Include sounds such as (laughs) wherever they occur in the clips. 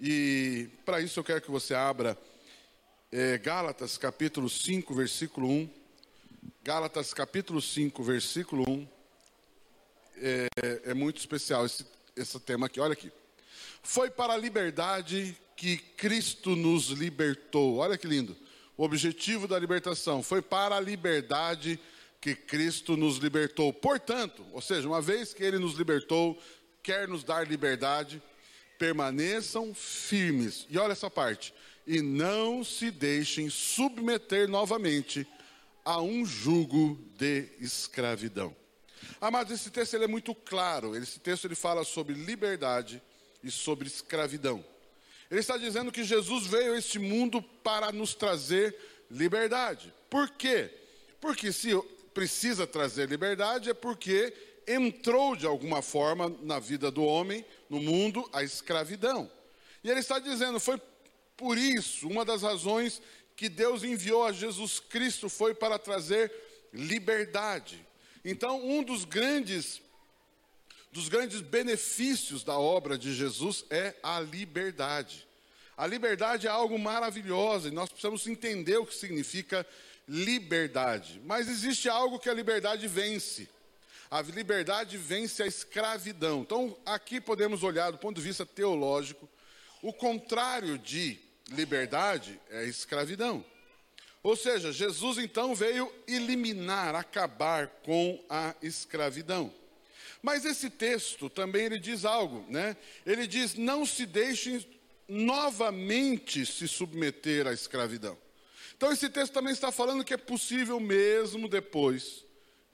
e para isso eu quero que você abra é, Gálatas capítulo 5, versículo 1. Gálatas capítulo 5, versículo 1. É, é muito especial esse, esse tema aqui, olha aqui. Foi para a liberdade que Cristo nos libertou. Olha que lindo. O objetivo da libertação foi para a liberdade que Cristo nos libertou. Portanto, ou seja, uma vez que ele nos libertou, quer nos dar liberdade, permaneçam firmes. E olha essa parte. E não se deixem submeter novamente a um jugo de escravidão. Amados, esse texto ele é muito claro. Esse texto ele fala sobre liberdade e sobre escravidão. Ele está dizendo que Jesus veio a este mundo para nos trazer liberdade. Por quê? Porque se precisa trazer liberdade é porque entrou de alguma forma na vida do homem, no mundo, a escravidão. E ele está dizendo, foi por isso, uma das razões que Deus enviou a Jesus Cristo foi para trazer liberdade. Então, um dos grandes dos grandes benefícios da obra de Jesus é a liberdade. A liberdade é algo maravilhoso e nós precisamos entender o que significa liberdade. Mas existe algo que a liberdade vence. A liberdade vence a escravidão. Então, aqui podemos olhar do ponto de vista teológico, o contrário de liberdade é escravidão. Ou seja, Jesus então veio eliminar, acabar com a escravidão. Mas esse texto também ele diz algo, né? Ele diz: "Não se deixem novamente se submeter à escravidão". Então esse texto também está falando que é possível mesmo depois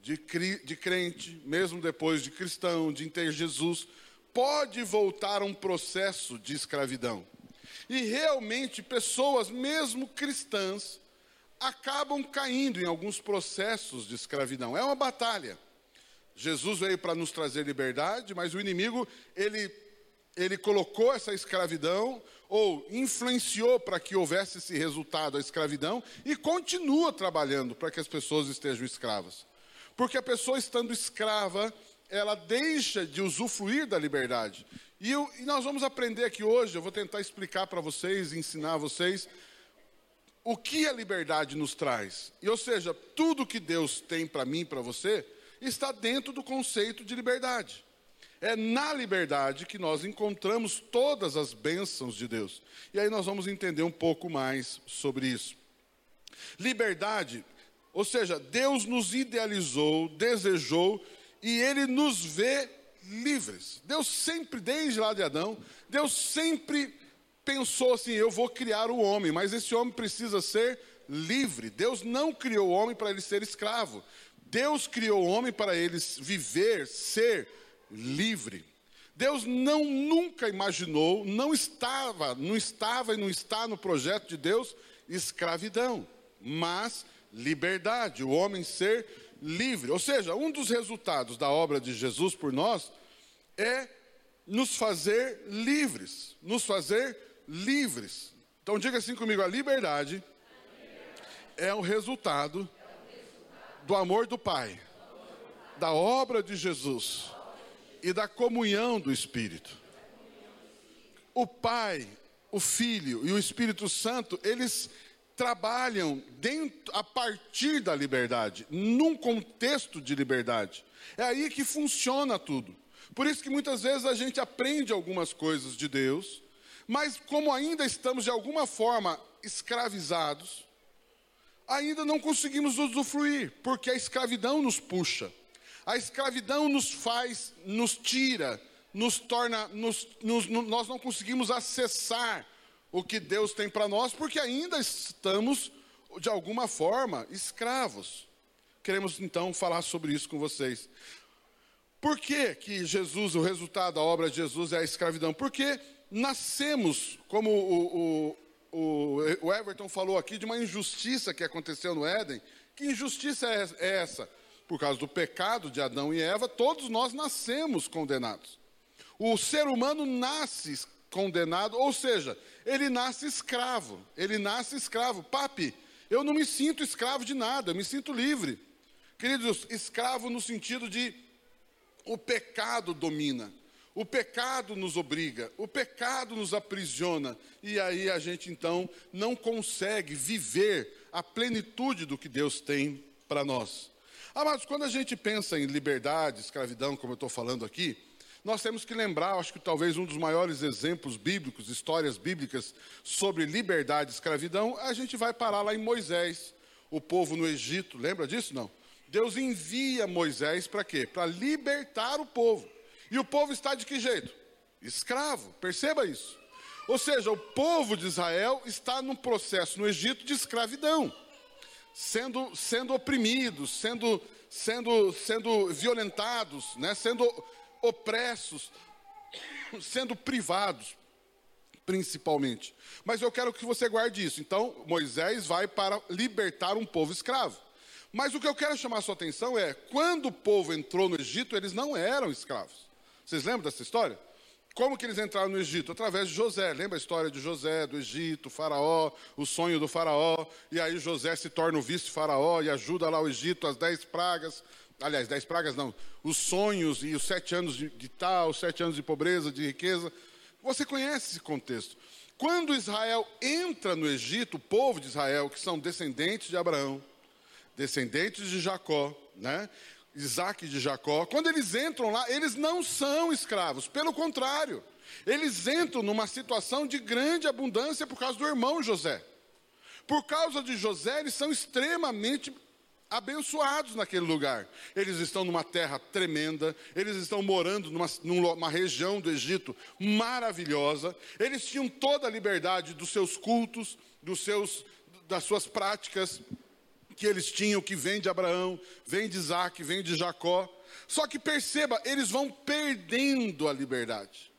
de, de crente, mesmo depois de cristão, de ter Jesus, pode voltar a um processo de escravidão. E realmente pessoas, mesmo cristãs, acabam caindo em alguns processos de escravidão. É uma batalha. Jesus veio para nos trazer liberdade, mas o inimigo, ele, ele colocou essa escravidão, ou influenciou para que houvesse esse resultado, a escravidão, e continua trabalhando para que as pessoas estejam escravas. Porque a pessoa estando escrava, ela deixa de usufruir da liberdade. E, eu, e nós vamos aprender aqui hoje, eu vou tentar explicar para vocês, ensinar vocês, o que a liberdade nos traz. E, ou seja, tudo que Deus tem para mim para você está dentro do conceito de liberdade. É na liberdade que nós encontramos todas as bênçãos de Deus. E aí nós vamos entender um pouco mais sobre isso. Liberdade ou seja, Deus nos idealizou, desejou e Ele nos vê livres. Deus sempre, desde lá de Adão, Deus sempre pensou assim: eu vou criar o homem, mas esse homem precisa ser livre. Deus não criou o homem para ele ser escravo. Deus criou o homem para ele viver, ser livre. Deus não nunca imaginou, não estava, não estava e não está no projeto de Deus escravidão, mas liberdade, o homem ser livre. Ou seja, um dos resultados da obra de Jesus por nós é nos fazer livres, nos fazer livres. Então diga assim comigo, a liberdade é o resultado do amor do Pai, da obra de Jesus e da comunhão do Espírito. O Pai, o Filho e o Espírito Santo, eles trabalham dentro, a partir da liberdade, num contexto de liberdade. É aí que funciona tudo. Por isso que muitas vezes a gente aprende algumas coisas de Deus, mas como ainda estamos de alguma forma escravizados, ainda não conseguimos usufruir, porque a escravidão nos puxa. A escravidão nos faz, nos tira, nos torna, nos, nos, nós não conseguimos acessar o que Deus tem para nós, porque ainda estamos, de alguma forma, escravos. Queremos então falar sobre isso com vocês. Por que, que Jesus, o resultado da obra de Jesus é a escravidão? Porque nascemos, como o, o, o, Everton falou aqui, de uma injustiça que aconteceu no Éden. Que injustiça é, é essa? Por causa do pecado de Adão e Eva, todos nós nascemos condenados. O ser humano nasce condenado, ou seja, ele nasce escravo. Ele nasce escravo. Papi, eu não me sinto escravo de nada, eu me sinto livre. Queridos, escravo no sentido de o pecado domina. O pecado nos obriga, o pecado nos aprisiona, e aí a gente então não consegue viver a plenitude do que Deus tem para nós. Amados, quando a gente pensa em liberdade, escravidão, como eu estou falando aqui, nós temos que lembrar, acho que talvez um dos maiores exemplos bíblicos, histórias bíblicas sobre liberdade e escravidão, a gente vai parar lá em Moisés, o povo no Egito, lembra disso? Não. Deus envia Moisés para quê? Para libertar o povo. E o povo está de que jeito? Escravo, perceba isso. Ou seja, o povo de Israel está num processo no Egito de escravidão, sendo, sendo oprimidos, sendo, sendo, sendo violentados, né? sendo opressos, sendo privados, principalmente. Mas eu quero que você guarde isso. Então, Moisés vai para libertar um povo escravo. Mas o que eu quero chamar a sua atenção é: quando o povo entrou no Egito, eles não eram escravos. Vocês lembram dessa história? Como que eles entraram no Egito? Através de José. Lembra a história de José, do Egito, Faraó, o sonho do Faraó? E aí José se torna o vice-Faraó e ajuda lá o Egito, as dez pragas. Aliás, dez pragas não. Os sonhos e os sete anos de, de tal, os sete anos de pobreza, de riqueza. Você conhece esse contexto. Quando Israel entra no Egito, o povo de Israel, que são descendentes de Abraão, descendentes de Jacó, né? Isaac de Jacó, quando eles entram lá, eles não são escravos, pelo contrário, eles entram numa situação de grande abundância por causa do irmão José. Por causa de José, eles são extremamente abençoados naquele lugar. Eles estão numa terra tremenda, eles estão morando numa, numa, região do Egito maravilhosa, eles tinham toda a liberdade dos seus cultos, dos seus, das suas práticas que eles tinham, que vem de Abraão, vem de Isaac, vem de Jacó. Só que perceba, eles vão perdendo a liberdade.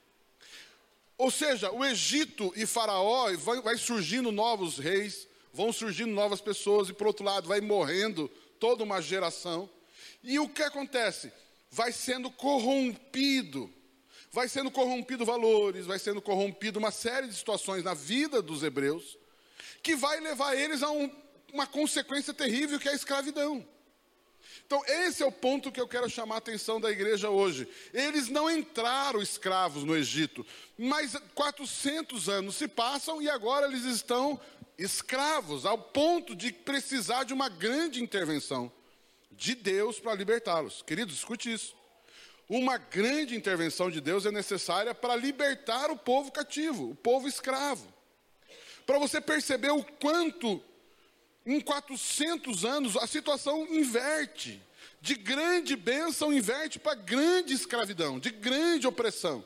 Ou seja, o Egito e Faraó vai, surgindo novos reis, vão surgindo novas pessoas, e por outro lado, vai morrendo toda uma geração. E o que acontece? Vai sendo corrompido, vai sendo corrompido valores, vai sendo corrompido uma série de situações na vida dos hebreus, que vai levar eles a um uma consequência terrível que é a escravidão. Então, esse é o ponto que eu quero chamar a atenção da igreja hoje. Eles não entraram escravos no Egito, mas 400 anos se passam e agora eles estão escravos, ao ponto de precisar de uma grande intervenção de Deus para libertá-los. Queridos, escute isso. Uma grande intervenção de Deus é necessária para libertar o povo cativo, o povo escravo. Para você perceber o quanto em 400 anos, a situação inverte. De grande bênção, inverte para grande escravidão, de grande opressão.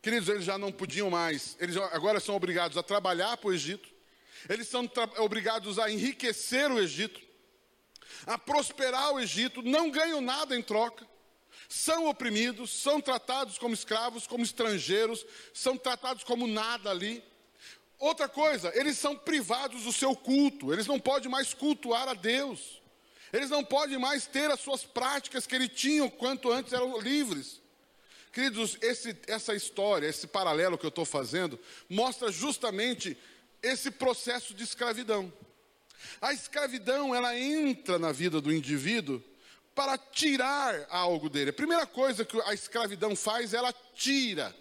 Queridos, eles já não podiam mais, eles agora são obrigados a trabalhar para o Egito, eles são obrigados a enriquecer o Egito, a prosperar o Egito, não ganham nada em troca, são oprimidos, são tratados como escravos, como estrangeiros, são tratados como nada ali. Outra coisa, eles são privados do seu culto, eles não podem mais cultuar a Deus, eles não podem mais ter as suas práticas que eles tinham quanto antes eram livres. Queridos, esse, essa história, esse paralelo que eu estou fazendo, mostra justamente esse processo de escravidão. A escravidão, ela entra na vida do indivíduo para tirar algo dele. A primeira coisa que a escravidão faz, ela tira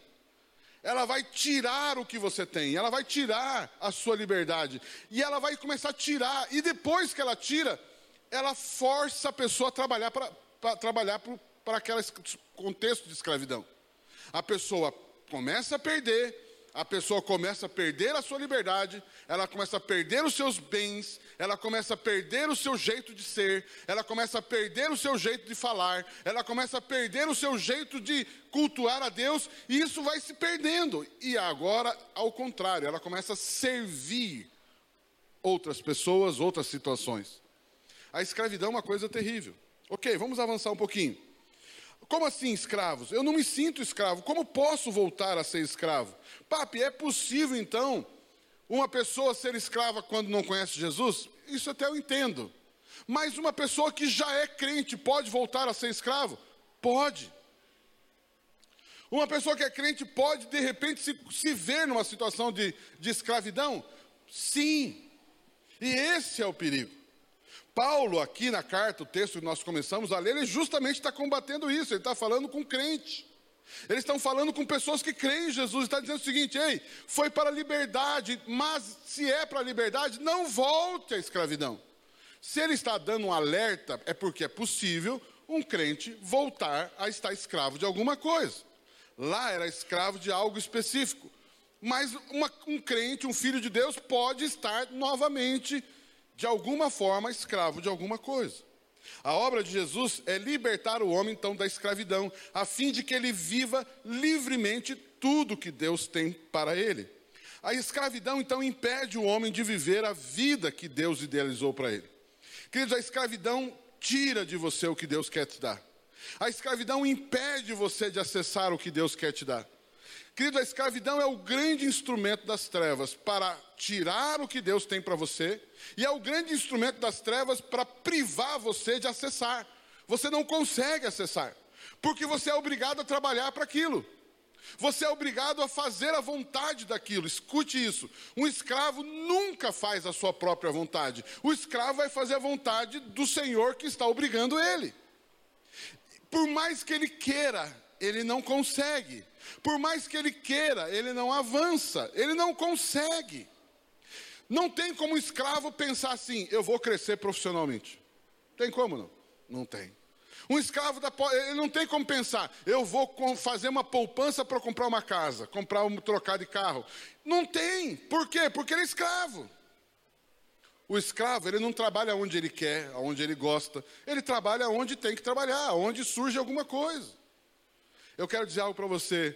ela vai tirar o que você tem, ela vai tirar a sua liberdade, e ela vai começar a tirar, e depois que ela tira, ela força a pessoa a trabalhar para trabalhar para aquele contexto de escravidão. A pessoa começa a perder, a pessoa começa a perder a sua liberdade, ela começa a perder os seus bens, ela começa a perder o seu jeito de ser, ela começa a perder o seu jeito de falar, ela começa a perder o seu jeito de cultuar a Deus, e isso vai se perdendo. E agora, ao contrário, ela começa a servir outras pessoas, outras situações. A escravidão é uma coisa terrível. Ok, vamos avançar um pouquinho. Como assim escravos? Eu não me sinto escravo. Como posso voltar a ser escravo? Papi, é possível então uma pessoa ser escrava quando não conhece Jesus? Isso até eu entendo. Mas uma pessoa que já é crente pode voltar a ser escravo? Pode. Uma pessoa que é crente pode, de repente, se, se ver numa situação de, de escravidão? Sim. E esse é o perigo. Paulo, aqui na carta, o texto que nós começamos a ler, ele justamente está combatendo isso, ele está falando com crente. Eles estão falando com pessoas que creem em Jesus, está dizendo o seguinte: ei, foi para a liberdade, mas se é para a liberdade, não volte à escravidão. Se ele está dando um alerta, é porque é possível um crente voltar a estar escravo de alguma coisa. Lá era escravo de algo específico. Mas uma, um crente, um filho de Deus, pode estar novamente, de alguma forma, escravo de alguma coisa. A obra de Jesus é libertar o homem, então, da escravidão, a fim de que ele viva livremente tudo que Deus tem para ele. A escravidão, então, impede o homem de viver a vida que Deus idealizou para ele. Queridos, a escravidão tira de você o que Deus quer te dar. A escravidão impede você de acessar o que Deus quer te dar. Querido, a escravidão é o grande instrumento das trevas para tirar o que Deus tem para você, e é o grande instrumento das trevas para privar você de acessar. Você não consegue acessar, porque você é obrigado a trabalhar para aquilo. Você é obrigado a fazer a vontade daquilo. Escute isso. Um escravo nunca faz a sua própria vontade. O escravo vai fazer a vontade do Senhor que está obrigando ele. Por mais que ele queira, ele não consegue. Por mais que ele queira, ele não avança, ele não consegue. Não tem como um escravo pensar assim: eu vou crescer profissionalmente. Tem como não? Não tem. Um escravo da, ele não tem como pensar, eu vou fazer uma poupança para comprar uma casa, comprar um trocar de carro. Não tem. Por quê? Porque ele é escravo. O escravo, ele não trabalha onde ele quer, onde ele gosta. Ele trabalha onde tem que trabalhar, onde surge alguma coisa. Eu quero dizer algo para você.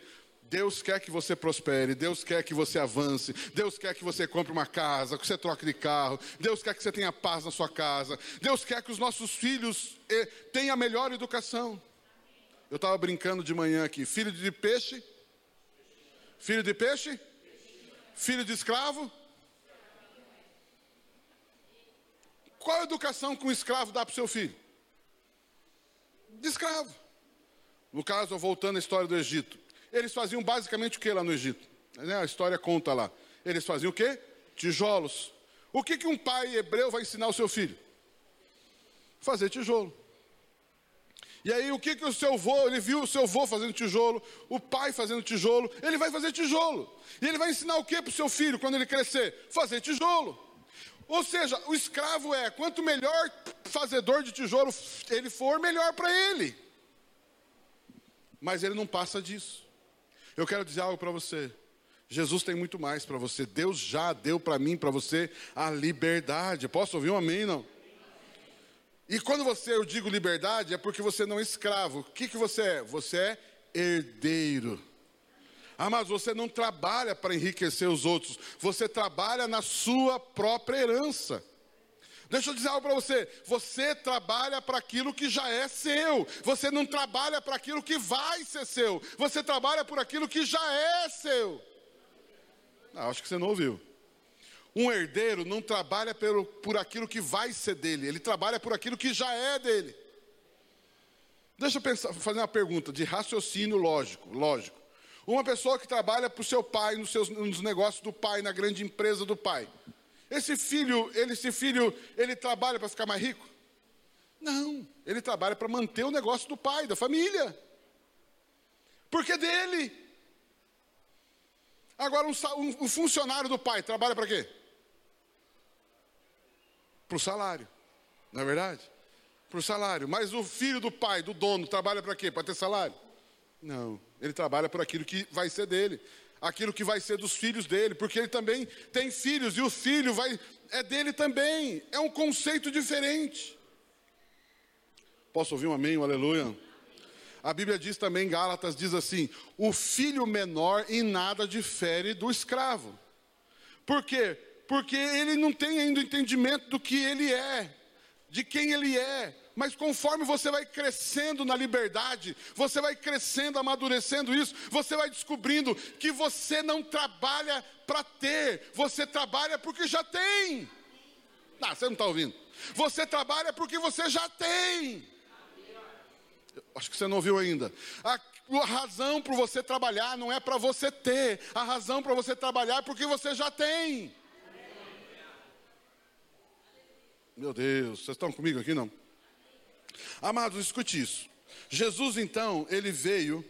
Deus quer que você prospere, Deus quer que você avance, Deus quer que você compre uma casa, que você troque de carro, Deus quer que você tenha paz na sua casa, Deus quer que os nossos filhos eh, tenham a melhor educação. Eu estava brincando de manhã aqui: filho de peixe? Filho de peixe? Filho de escravo? Qual a educação que um escravo dá para o seu filho? De escravo. No caso, voltando à história do Egito. Eles faziam basicamente o que lá no Egito? Né, a história conta lá. Eles faziam o quê? Tijolos. O que, que um pai hebreu vai ensinar ao seu filho? Fazer tijolo. E aí, o que, que o seu avô, ele viu o seu avô fazendo tijolo, o pai fazendo tijolo, ele vai fazer tijolo. E ele vai ensinar o que para o seu filho quando ele crescer? Fazer tijolo. Ou seja, o escravo é, quanto melhor fazedor de tijolo ele for, melhor para ele. Mas ele não passa disso. Eu quero dizer algo para você. Jesus tem muito mais para você. Deus já deu para mim, para você, a liberdade. Posso ouvir um amém, não? E quando você, eu digo liberdade, é porque você não é escravo. O que, que você é? Você é herdeiro. Ah, mas você não trabalha para enriquecer os outros, você trabalha na sua própria herança. Deixa eu dizer algo para você: você trabalha para aquilo que já é seu, você não trabalha para aquilo que vai ser seu, você trabalha por aquilo que já é seu. Ah, acho que você não ouviu. Um herdeiro não trabalha pelo, por aquilo que vai ser dele, ele trabalha por aquilo que já é dele. Deixa eu pensar, fazer uma pergunta de raciocínio lógico, lógico. Uma pessoa que trabalha para o seu pai, nos, seus, nos negócios do pai, na grande empresa do pai. Esse filho, ele, esse filho, ele trabalha para ficar mais rico? Não, ele trabalha para manter o negócio do pai, da família. Porque é dele. Agora, um, um, um funcionário do pai trabalha para quê? Para o salário, não é verdade? Para o salário. Mas o filho do pai, do dono, trabalha para quê? Para ter salário? Não, ele trabalha por aquilo que vai ser dele, aquilo que vai ser dos filhos dele, porque ele também tem filhos e o filho vai é dele também. É um conceito diferente. Posso ouvir um amém, um aleluia? A Bíblia diz também, Gálatas diz assim: o filho menor em nada difere do escravo. Por quê? Porque ele não tem ainda o entendimento do que ele é. de quem Ele é. Mas conforme você vai crescendo na liberdade, você vai crescendo, amadurecendo isso, você vai descobrindo que você não trabalha para ter, você trabalha porque já tem. Ah, você não está ouvindo. Você trabalha porque você já tem. Acho que você não ouviu ainda. A, a razão para você trabalhar não é para você ter, a razão para você trabalhar é porque você já tem. Meu Deus, vocês estão comigo aqui não? Amados, escute isso. Jesus então, ele veio,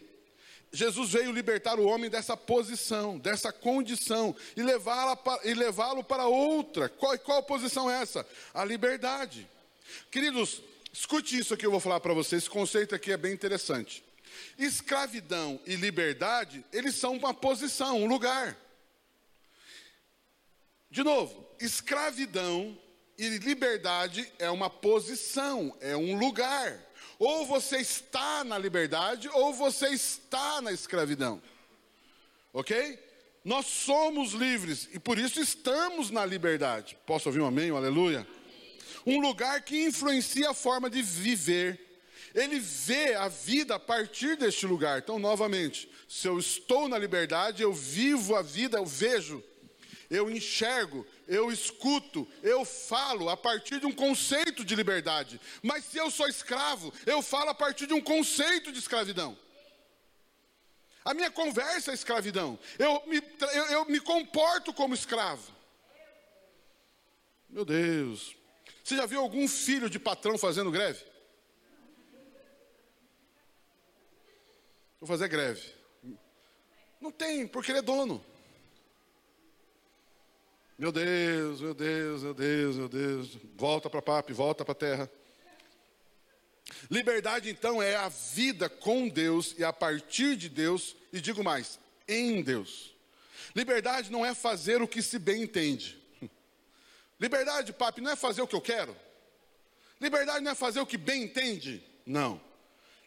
Jesus veio libertar o homem dessa posição, dessa condição e levá-lo para, outra. Qual, qual posição é essa? A liberdade. Queridos, escute isso aqui eu vou falar para vocês. Esse conceito aqui é bem interessante. Escravidão e liberdade, eles são uma posição, um lugar. De novo, escravidão e liberdade é uma posição, é um lugar. Ou você está na liberdade, ou você está na escravidão. Ok? Nós somos livres e por isso estamos na liberdade. Posso ouvir um amém, um aleluia? Um lugar que influencia a forma de viver. Ele vê a vida a partir deste lugar. Então, novamente, se eu estou na liberdade, eu vivo a vida, eu vejo, eu enxergo, eu escuto, eu falo a partir de um conceito de liberdade. Mas se eu sou escravo, eu falo a partir de um conceito de escravidão. A minha conversa é escravidão. Eu me, eu, eu me comporto como escravo. Meu Deus. Você já viu algum filho de patrão fazendo greve? Vou fazer greve. Não tem, porque ele é dono. Meu Deus, meu Deus, meu Deus, meu Deus. Volta para a papi, volta para a terra. Liberdade, então, é a vida com Deus e a partir de Deus, e digo mais, em Deus. Liberdade não é fazer o que se bem entende. Liberdade, papi, não é fazer o que eu quero. Liberdade não é fazer o que bem entende. Não.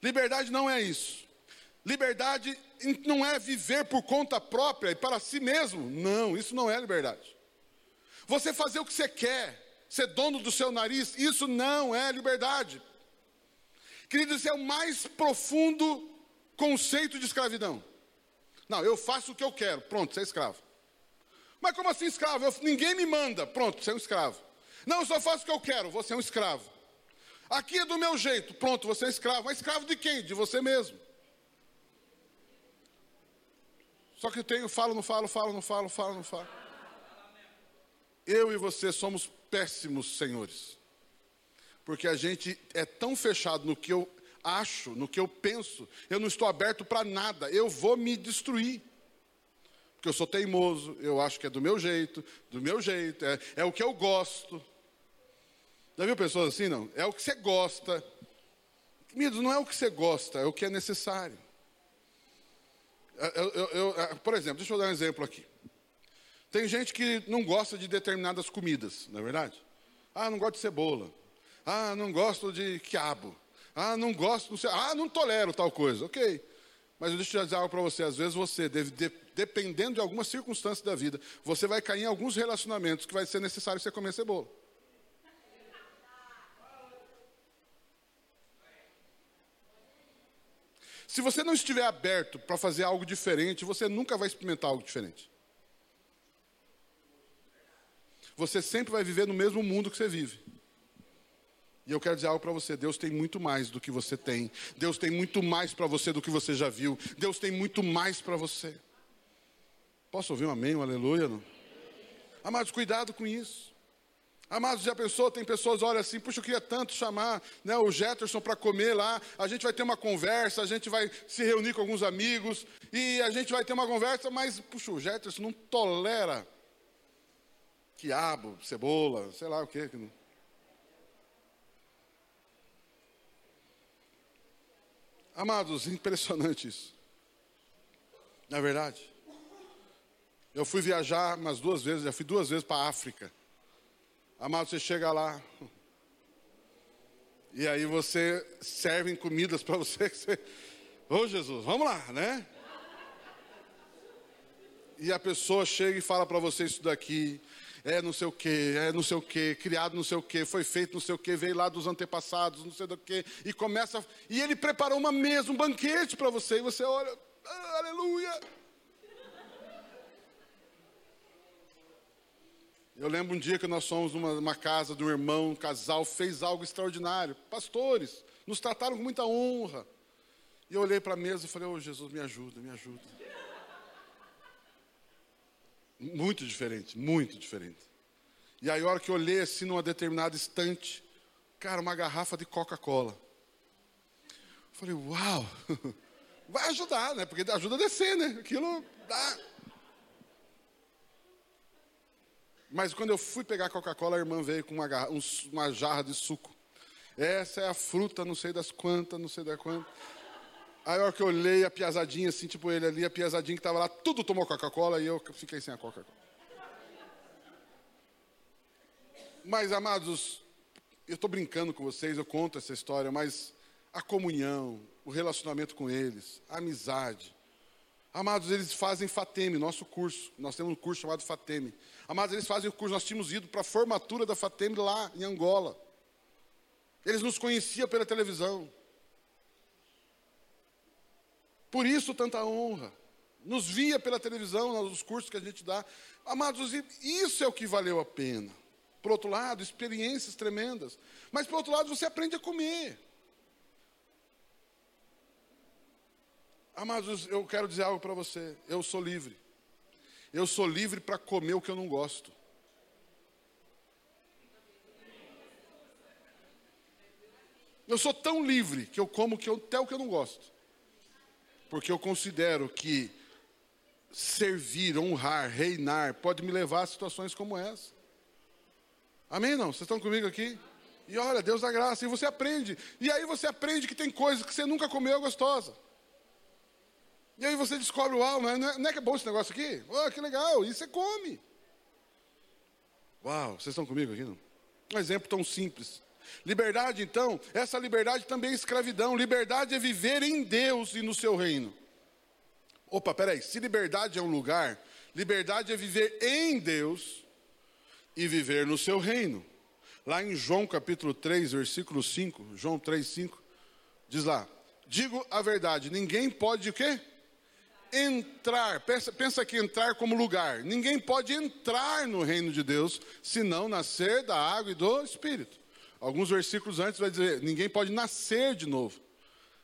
Liberdade não é isso. Liberdade não é viver por conta própria e para si mesmo. Não, isso não é liberdade. Você fazer o que você quer, ser dono do seu nariz, isso não é liberdade. Queridos, esse é o mais profundo conceito de escravidão. Não, eu faço o que eu quero, pronto, você é escravo. Mas como assim escravo? Eu, ninguém me manda, pronto, você é um escravo. Não, eu só faço o que eu quero, você é um escravo. Aqui é do meu jeito, pronto, você é escravo. Mas escravo de quem? De você mesmo. Só que eu tenho, falo, não falo, falo, não falo, falo, não falo eu e você somos péssimos senhores. Porque a gente é tão fechado no que eu acho, no que eu penso, eu não estou aberto para nada, eu vou me destruir. Porque eu sou teimoso, eu acho que é do meu jeito, do meu jeito, é, é o que eu gosto. Já viu pessoas assim, não? É o que você gosta. Queridos, não é o que você gosta, é o que é necessário. Eu, eu, eu, por exemplo, deixa eu dar um exemplo aqui. Tem gente que não gosta de determinadas comidas, não é verdade? Ah, não gosto de cebola. Ah, não gosto de quiabo. Ah, não gosto, não sei, ah, não tolero tal coisa. Ok. Mas deixa eu dizer algo para você. Às vezes você, deve, de, dependendo de algumas circunstâncias da vida, você vai cair em alguns relacionamentos que vai ser necessário você comer cebola. Se você não estiver aberto para fazer algo diferente, você nunca vai experimentar algo diferente. Você sempre vai viver no mesmo mundo que você vive. E eu quero dizer algo para você: Deus tem muito mais do que você tem. Deus tem muito mais para você do que você já viu. Deus tem muito mais para você. Posso ouvir um amém, um aleluia? Não? Amados, cuidado com isso. Amados, já pensou? Tem pessoas, olha assim, puxa, eu queria tanto chamar né, o Jetterson para comer lá. A gente vai ter uma conversa, a gente vai se reunir com alguns amigos e a gente vai ter uma conversa, mas, puxa, o Jetterson não tolera quiabo, cebola, sei lá o que. Amados, impressionante isso. Não é verdade? Eu fui viajar umas duas vezes, já fui duas vezes para a África. Amado, você chega lá. E aí você servem comidas para você, (laughs) você. Ô Jesus, vamos lá, né? e a pessoa chega e fala para você isso daqui, é não sei o que, é não sei o que, criado não sei o que, foi feito não sei o que, veio lá dos antepassados, não sei do que, e começa, e ele preparou uma mesa, um banquete para você, e você olha, ah, aleluia. Eu lembro um dia que nós fomos numa, casa de um irmão, um casal, fez algo extraordinário. Pastores, nos trataram com muita honra. E eu olhei para a mesa e falei, ô oh, Jesus, me ajuda, me ajuda. Muito diferente, muito diferente. E aí, a hora que eu olhei assim numa determinada estante, cara, uma garrafa de Coca-Cola. Falei, uau, (laughs) vai ajudar, né? Porque ajuda a descer, né? Aquilo dá. Mas quando eu fui pegar Coca-Cola, a irmã veio com uma, garra, um, uma jarra de suco. Essa é a fruta, não sei das quantas, não sei da quantas. Aí a hora que eu olhei a piazadinha, assim, tipo ele ali, a piazadinha que estava lá, tudo tomou Coca-Cola e eu fiquei sem a Coca-Cola. Mas, amados, eu estou brincando com vocês, eu conto essa história, mas a comunhão, o relacionamento com eles, a amizade. Amados, eles fazem Fateme, nosso curso. Nós temos um curso chamado Fateme. Amados, eles fazem o curso, nós tínhamos ido para a formatura da Fateme lá em Angola. Eles nos conheciam pela televisão. Por isso tanta honra. Nos via pela televisão, nos cursos que a gente dá. Amados, isso é o que valeu a pena. Por outro lado, experiências tremendas. Mas por outro lado, você aprende a comer. Amados, eu quero dizer algo para você. Eu sou livre. Eu sou livre para comer o que eu não gosto. Eu sou tão livre que eu como que eu, até o que eu não gosto. Porque eu considero que servir, honrar, reinar pode me levar a situações como essa. Amém? Não? Vocês estão comigo aqui? E olha, Deus dá graça. E você aprende. E aí você aprende que tem coisas que você nunca comeu gostosa. E aí você descobre, uau, não é, não é que é bom esse negócio aqui? Oh, que legal, e você come. Uau, vocês estão comigo aqui? Não? Um exemplo tão simples. Liberdade, então, essa liberdade também é escravidão. Liberdade é viver em Deus e no seu reino. Opa, peraí, se liberdade é um lugar, liberdade é viver em Deus e viver no seu reino. Lá em João capítulo 3, versículo 5, João 3, 5, diz lá, digo a verdade, ninguém pode o quê? entrar, pensa, pensa que entrar como lugar. Ninguém pode entrar no reino de Deus se não nascer da água e do Espírito. Alguns versículos antes vai dizer: ninguém pode nascer de novo.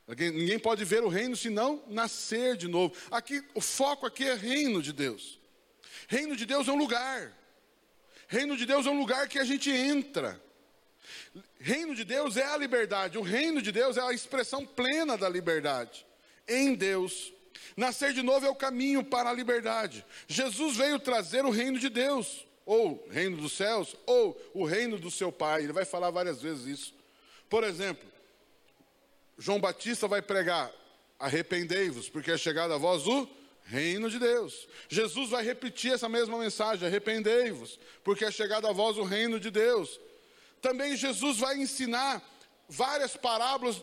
Ninguém pode ver o reino se não nascer de novo. Aqui, o foco aqui é reino de Deus. Reino de Deus é um lugar. Reino de Deus é um lugar que a gente entra. Reino de Deus é a liberdade. O reino de Deus é a expressão plena da liberdade. Em Deus, Nascer de novo é o caminho para a liberdade. Jesus veio trazer o reino de Deus, ou reino dos céus, ou o reino do seu Pai. Ele vai falar várias vezes isso. Por exemplo, João Batista vai pregar: arrependei-vos, porque é chegado a vós o reino de Deus. Jesus vai repetir essa mesma mensagem: arrependei-vos, porque é chegado a vós o reino de Deus. Também Jesus vai ensinar várias parábolas,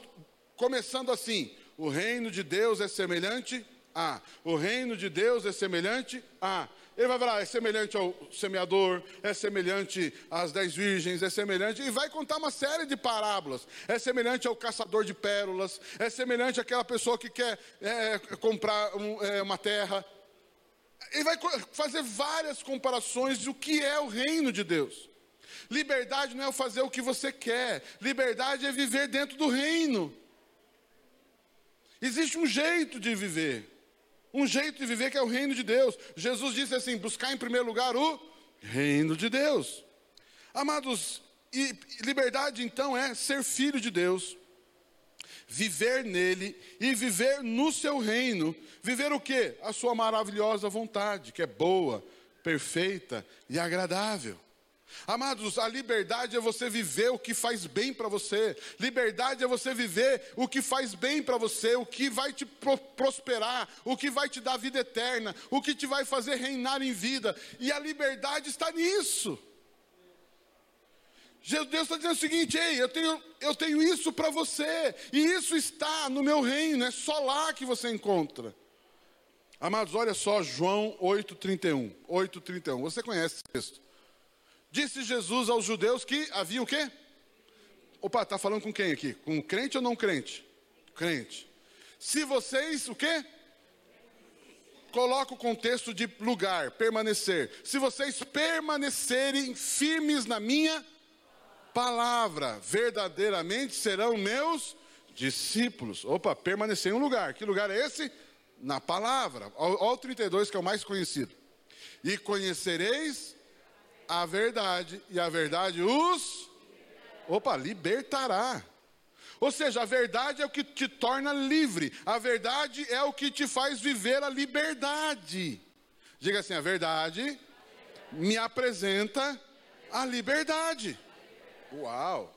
começando assim: o reino de Deus é semelhante a. O reino de Deus é semelhante a. Ele vai falar, é semelhante ao semeador, é semelhante às dez virgens, é semelhante, e vai contar uma série de parábolas. É semelhante ao caçador de pérolas, é semelhante àquela pessoa que quer é, comprar um, é, uma terra. Ele vai fazer várias comparações do que é o reino de Deus. Liberdade não é fazer o que você quer, liberdade é viver dentro do reino. Existe um jeito de viver. Um jeito de viver que é o reino de Deus. Jesus disse assim: buscar em primeiro lugar o reino de Deus. Amados, e liberdade então é ser filho de Deus, viver nele e viver no seu reino. Viver o que? A sua maravilhosa vontade, que é boa, perfeita e agradável. Amados, a liberdade é você viver o que faz bem para você. Liberdade é você viver o que faz bem para você, o que vai te prosperar, o que vai te dar vida eterna, o que te vai fazer reinar em vida. E a liberdade está nisso. Deus está dizendo o seguinte: ei, eu tenho, eu tenho isso para você, e isso está no meu reino, é só lá que você encontra. Amados, olha só João 8,31. 8,31. Você conhece esse texto. Disse Jesus aos judeus que havia o quê? Opa, está falando com quem aqui? Com crente ou não crente? Crente. Se vocês, o quê? Coloca o contexto de lugar, permanecer. Se vocês permanecerem firmes na minha palavra, verdadeiramente serão meus discípulos. Opa, permanecer em um lugar. Que lugar é esse? Na palavra. Olha o 32 que é o mais conhecido. E conhecereis a verdade, e a verdade os. Opa, libertará. Ou seja, a verdade é o que te torna livre, a verdade é o que te faz viver a liberdade. Diga assim: a verdade me apresenta a liberdade. Uau!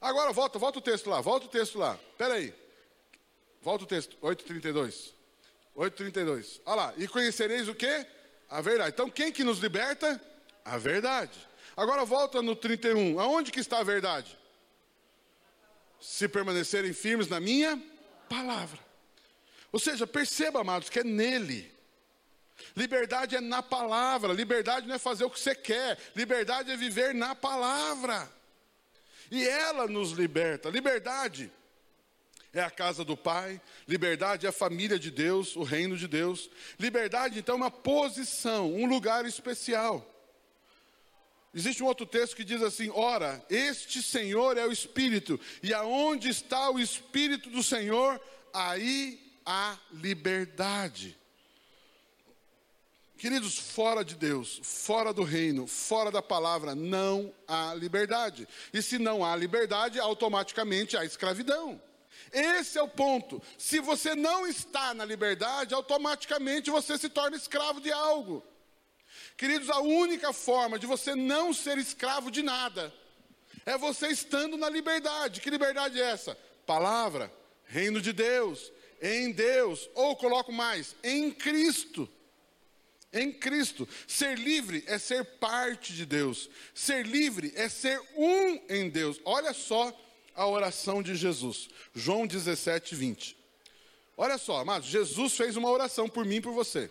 Agora volta, volta o texto lá, volta o texto lá. Espera aí. Volta o texto, 8:32. 8:32. Olha lá, e conhecereis o que? A verdade. Então quem que nos liberta? A verdade. Agora volta no 31. Aonde que está a verdade? Se permanecerem firmes na minha palavra. Ou seja, perceba, amados, que é nele. Liberdade é na palavra, liberdade não é fazer o que você quer, liberdade é viver na palavra. E ela nos liberta. Liberdade é a casa do Pai, liberdade é a família de Deus, o reino de Deus. Liberdade, então, é uma posição, um lugar especial. Existe um outro texto que diz assim: Ora, este Senhor é o Espírito, e aonde está o Espírito do Senhor, aí há liberdade. Queridos, fora de Deus, fora do reino, fora da palavra, não há liberdade. E se não há liberdade, automaticamente há escravidão. Esse é o ponto. Se você não está na liberdade, automaticamente você se torna escravo de algo. Queridos, a única forma de você não ser escravo de nada é você estando na liberdade. Que liberdade é essa? Palavra, reino de Deus, em Deus, ou coloco mais, em Cristo em Cristo. Ser livre é ser parte de Deus. Ser livre é ser um em Deus. Olha só a oração de Jesus. João 17, 20. Olha só, amados, Jesus fez uma oração por mim e por você.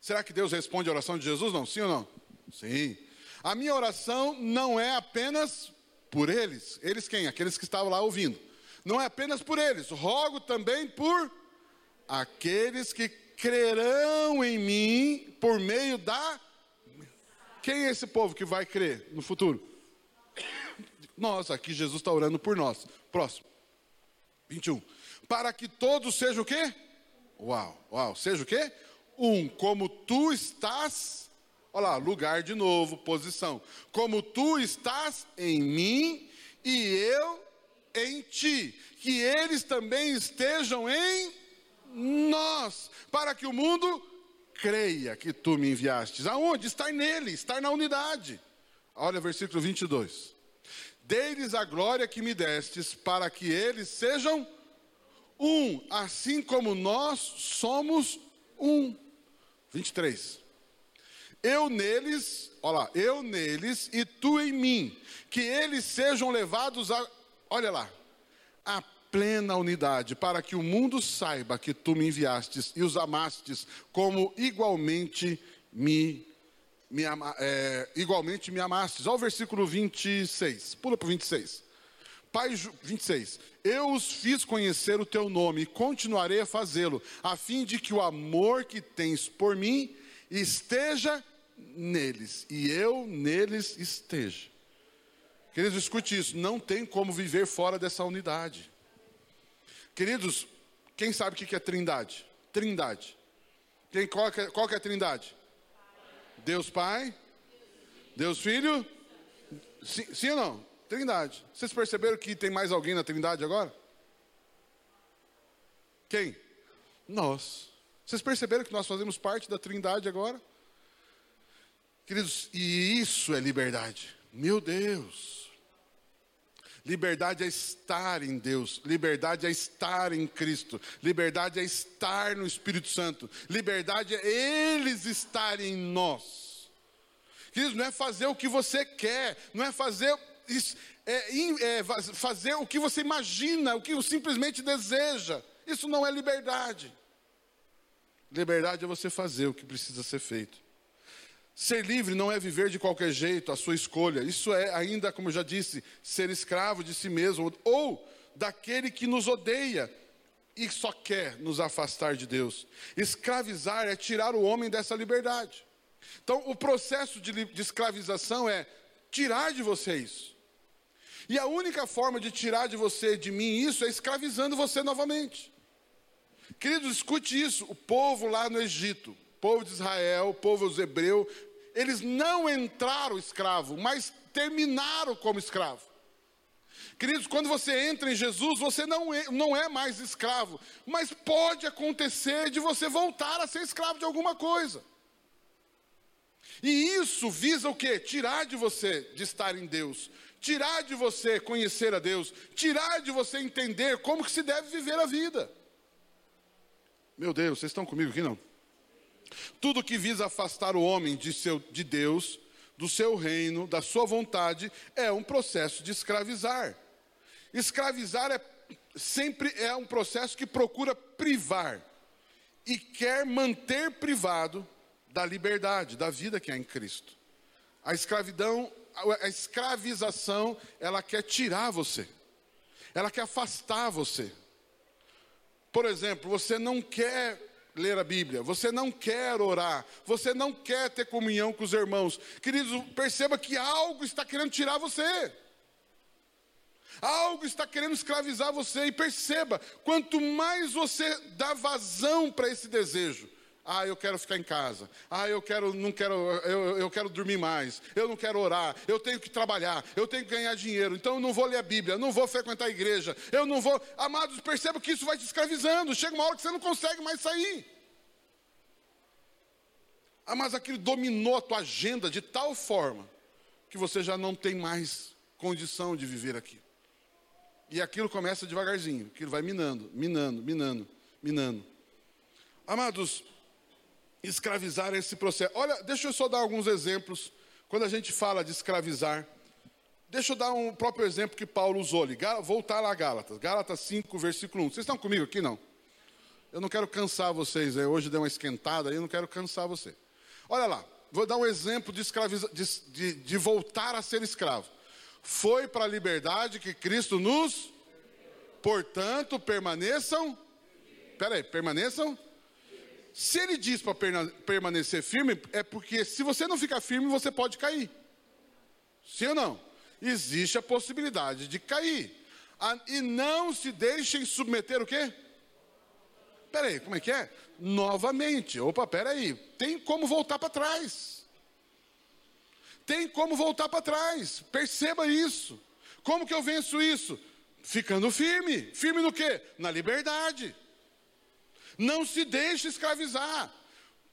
Será que Deus responde a oração de Jesus? Não, sim ou não? Sim. A minha oração não é apenas por eles. Eles quem? Aqueles que estavam lá ouvindo. Não é apenas por eles. Rogo também por aqueles que crerão em mim por meio da. Quem é esse povo que vai crer no futuro? Nós, aqui Jesus está orando por nós. Próximo. 21. Para que todos sejam o quê? Uau, uau. Seja o quê? Um, como tu estás. Olha lá, lugar de novo, posição. Como tu estás em mim e eu em ti. Que eles também estejam em nós, para que o mundo creia que tu me enviastes. Aonde? Estar nele, estar na unidade. Olha versículo 22. Dei-lhes a glória que me destes, para que eles sejam um, assim como nós somos um. 23. Eu neles, olha lá, eu neles e tu em mim, que eles sejam levados a, olha lá, a plena unidade, para que o mundo saiba que tu me enviastes e os amastes como igualmente me, me é, igualmente me amastes. Olha o versículo 26, pula para o 26. Pai, 26. Eu os fiz conhecer o teu nome e continuarei a fazê-lo, a fim de que o amor que tens por mim esteja neles e eu neles esteja. Queridos, escute isso: não tem como viver fora dessa unidade. Queridos, quem sabe o que é trindade? Trindade. Quem, qual, que é, qual que é a trindade? Deus Pai, Deus Filho, sim, sim ou não? Trindade. Vocês perceberam que tem mais alguém na trindade agora? Quem? Nós. Vocês perceberam que nós fazemos parte da trindade agora? Queridos, e isso é liberdade. Meu Deus. Liberdade é estar em Deus, liberdade é estar em Cristo, liberdade é estar no Espírito Santo, liberdade é eles estarem em nós. Queridos, não é fazer o que você quer, não é fazer é, é fazer o que você imagina, o que simplesmente deseja. Isso não é liberdade. Liberdade é você fazer o que precisa ser feito. Ser livre não é viver de qualquer jeito, a sua escolha. Isso é ainda, como eu já disse, ser escravo de si mesmo ou daquele que nos odeia e só quer nos afastar de Deus. Escravizar é tirar o homem dessa liberdade. Então, o processo de, de escravização é tirar de você isso. E a única forma de tirar de você, de mim, isso é escravizando você novamente. Queridos, escute isso: o povo lá no Egito, povo de Israel, povo dos hebreus, eles não entraram escravo, mas terminaram como escravo. Queridos, quando você entra em Jesus, você não é, não é mais escravo, mas pode acontecer de você voltar a ser escravo de alguma coisa. E isso visa o quê? Tirar de você de estar em Deus, tirar de você conhecer a Deus, tirar de você entender como que se deve viver a vida. Meu Deus, vocês estão comigo aqui não? Tudo que visa afastar o homem de, seu, de Deus, do seu reino, da sua vontade, é um processo de escravizar. Escravizar é sempre é um processo que procura privar e quer manter privado da liberdade, da vida que há em Cristo. A escravidão a escravização, ela quer tirar você, ela quer afastar você. Por exemplo, você não quer ler a Bíblia, você não quer orar, você não quer ter comunhão com os irmãos. Queridos, perceba que algo está querendo tirar você. Algo está querendo escravizar você e perceba, quanto mais você dá vazão para esse desejo, ah, eu quero ficar em casa. Ah, eu quero, não quero, eu, eu quero dormir mais. Eu não quero orar. Eu tenho que trabalhar. Eu tenho que ganhar dinheiro. Então eu não vou ler a Bíblia. Não vou frequentar a igreja. Eu não vou. Amados, perceba que isso vai te escravizando. Chega uma hora que você não consegue mais sair. Ah, mas aquilo dominou a tua agenda de tal forma que você já não tem mais condição de viver aqui. E aquilo começa devagarzinho, aquilo vai minando, minando, minando, minando. Amados, escravizar esse processo. Olha, deixa eu só dar alguns exemplos. Quando a gente fala de escravizar, deixa eu dar um próprio exemplo que Paulo usou ali. Voltar lá a Gálatas, Gálatas 5, versículo 1. Vocês estão comigo aqui, não? Eu não quero cansar vocês, né? hoje deu uma esquentada aí, eu não quero cansar você. Olha lá, vou dar um exemplo de, escraviza, de, de, de voltar a ser escravo. Foi para a liberdade que Cristo nos, portanto, permaneçam. Peraí, permaneçam se ele diz para permanecer firme, é porque se você não ficar firme, você pode cair. Sim ou não? Existe a possibilidade de cair. E não se deixem submeter o quê? Peraí, como é que é? Novamente. Opa, peraí. Tem como voltar para trás. Tem como voltar para trás. Perceba isso. Como que eu venço isso? Ficando firme. Firme no quê? Na liberdade. Não se deixe escravizar.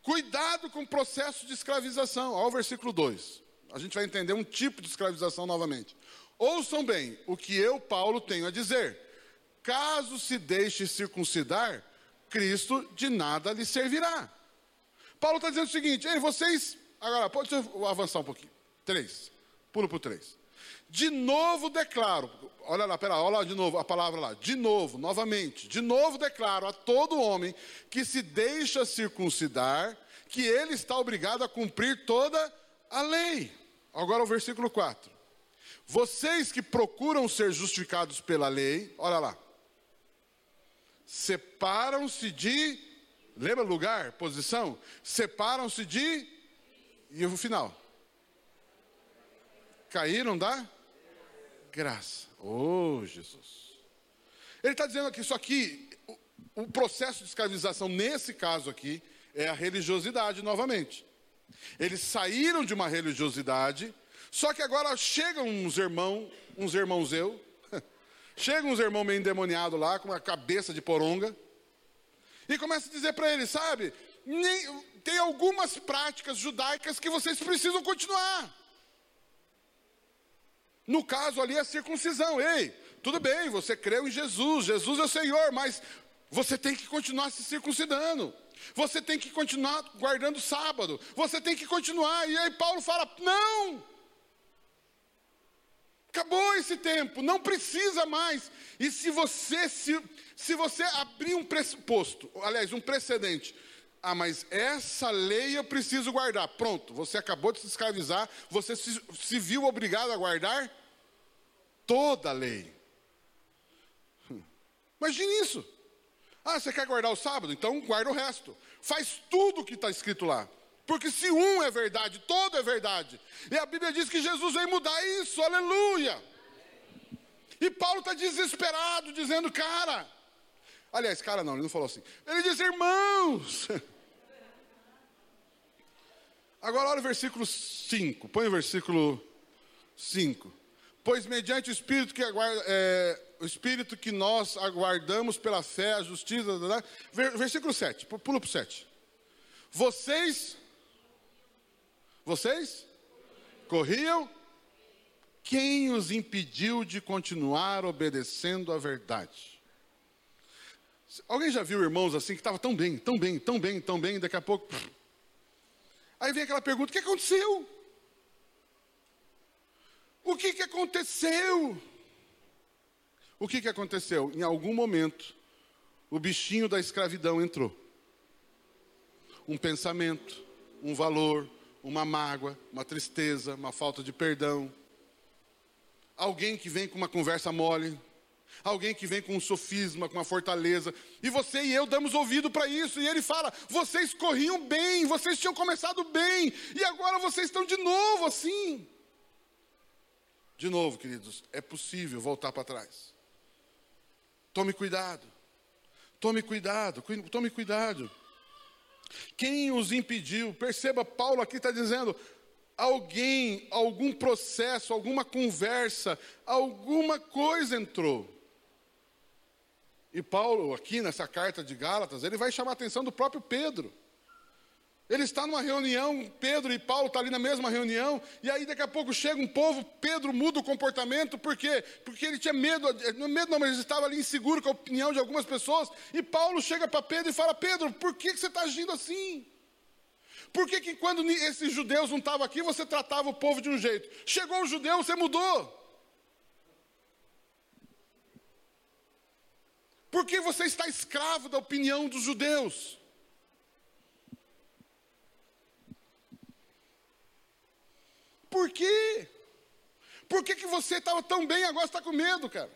Cuidado com o processo de escravização. Olha o versículo 2. A gente vai entender um tipo de escravização novamente. Ouçam bem o que eu, Paulo, tenho a dizer. Caso se deixe circuncidar, Cristo de nada lhe servirá. Paulo está dizendo o seguinte: Ei, vocês. Agora, pode avançar um pouquinho. Três. Pulo para o três. De novo declaro, olha lá, pera, olha lá de novo a palavra lá. De novo, novamente, de novo declaro a todo homem que se deixa circuncidar, que ele está obrigado a cumprir toda a lei. Agora o versículo 4. Vocês que procuram ser justificados pela lei, olha lá. Separam-se de, lembra lugar, posição? Separam-se de, e o final? Caíram da? Graça. Oh, Jesus. Ele está dizendo aqui, isso aqui, o, o processo de escravização, nesse caso aqui, é a religiosidade novamente. Eles saíram de uma religiosidade, só que agora chegam uns irmãos, uns irmãos eu, (laughs) chegam uns irmãos meio endemoniados lá, com a cabeça de poronga, e começa a dizer para eles, sabe, nem, tem algumas práticas judaicas que vocês precisam continuar. No caso ali, a circuncisão. Ei, tudo bem, você creu em Jesus, Jesus é o Senhor, mas você tem que continuar se circuncidando. Você tem que continuar guardando o sábado. Você tem que continuar. E aí Paulo fala: não! Acabou esse tempo, não precisa mais. E se você se, se você abrir um pressuposto, aliás, um precedente, Ah, mas essa lei eu preciso guardar. Pronto, você acabou de se escravizar, você se, se viu obrigado a guardar toda a lei. Hum. Imagine isso. Ah, você quer guardar o sábado? Então guarda o resto. Faz tudo o que está escrito lá. Porque se um é verdade, todo é verdade. E a Bíblia diz que Jesus veio mudar isso, aleluia. E Paulo está desesperado, dizendo, cara. Aliás, cara não, ele não falou assim. Ele diz, irmãos. (laughs) Agora olha o versículo 5. Põe o versículo 5. Pois mediante o Espírito que aguarda, é, o Espírito que nós aguardamos pela fé, a justiça. Versículo 7. Pula para o 7. Vocês vocês? Corriam? Quem os impediu de continuar obedecendo à verdade? Alguém já viu irmãos assim que estavam tão bem, tão bem, tão bem, tão bem, daqui a pouco. Aí vem aquela pergunta: o que aconteceu? O que, que aconteceu? O que, que aconteceu? Em algum momento, o bichinho da escravidão entrou. Um pensamento, um valor, uma mágoa, uma tristeza, uma falta de perdão. Alguém que vem com uma conversa mole, alguém que vem com um sofisma, com uma fortaleza, e você e eu damos ouvido para isso, e ele fala: vocês corriam bem, vocês tinham começado bem, e agora vocês estão de novo assim. De novo, queridos, é possível voltar para trás. Tome cuidado, tome cuidado, tome cuidado. Quem os impediu? Perceba, Paulo aqui está dizendo: alguém, algum processo, alguma conversa, alguma coisa entrou. E Paulo, aqui nessa carta de Gálatas, ele vai chamar a atenção do próprio Pedro. Ele está numa reunião, Pedro e Paulo estão ali na mesma reunião, e aí daqui a pouco chega um povo, Pedro muda o comportamento, por quê? Porque ele tinha medo, medo não, mas ele estava ali inseguro com a opinião de algumas pessoas, e Paulo chega para Pedro e fala, Pedro, por que, que você está agindo assim? Por que, que quando esses judeus não estavam aqui, você tratava o povo de um jeito? Chegou o judeu, você mudou. Por que você está escravo da opinião dos judeus? Por quê? Por que, que você estava tão bem e agora está com medo, cara?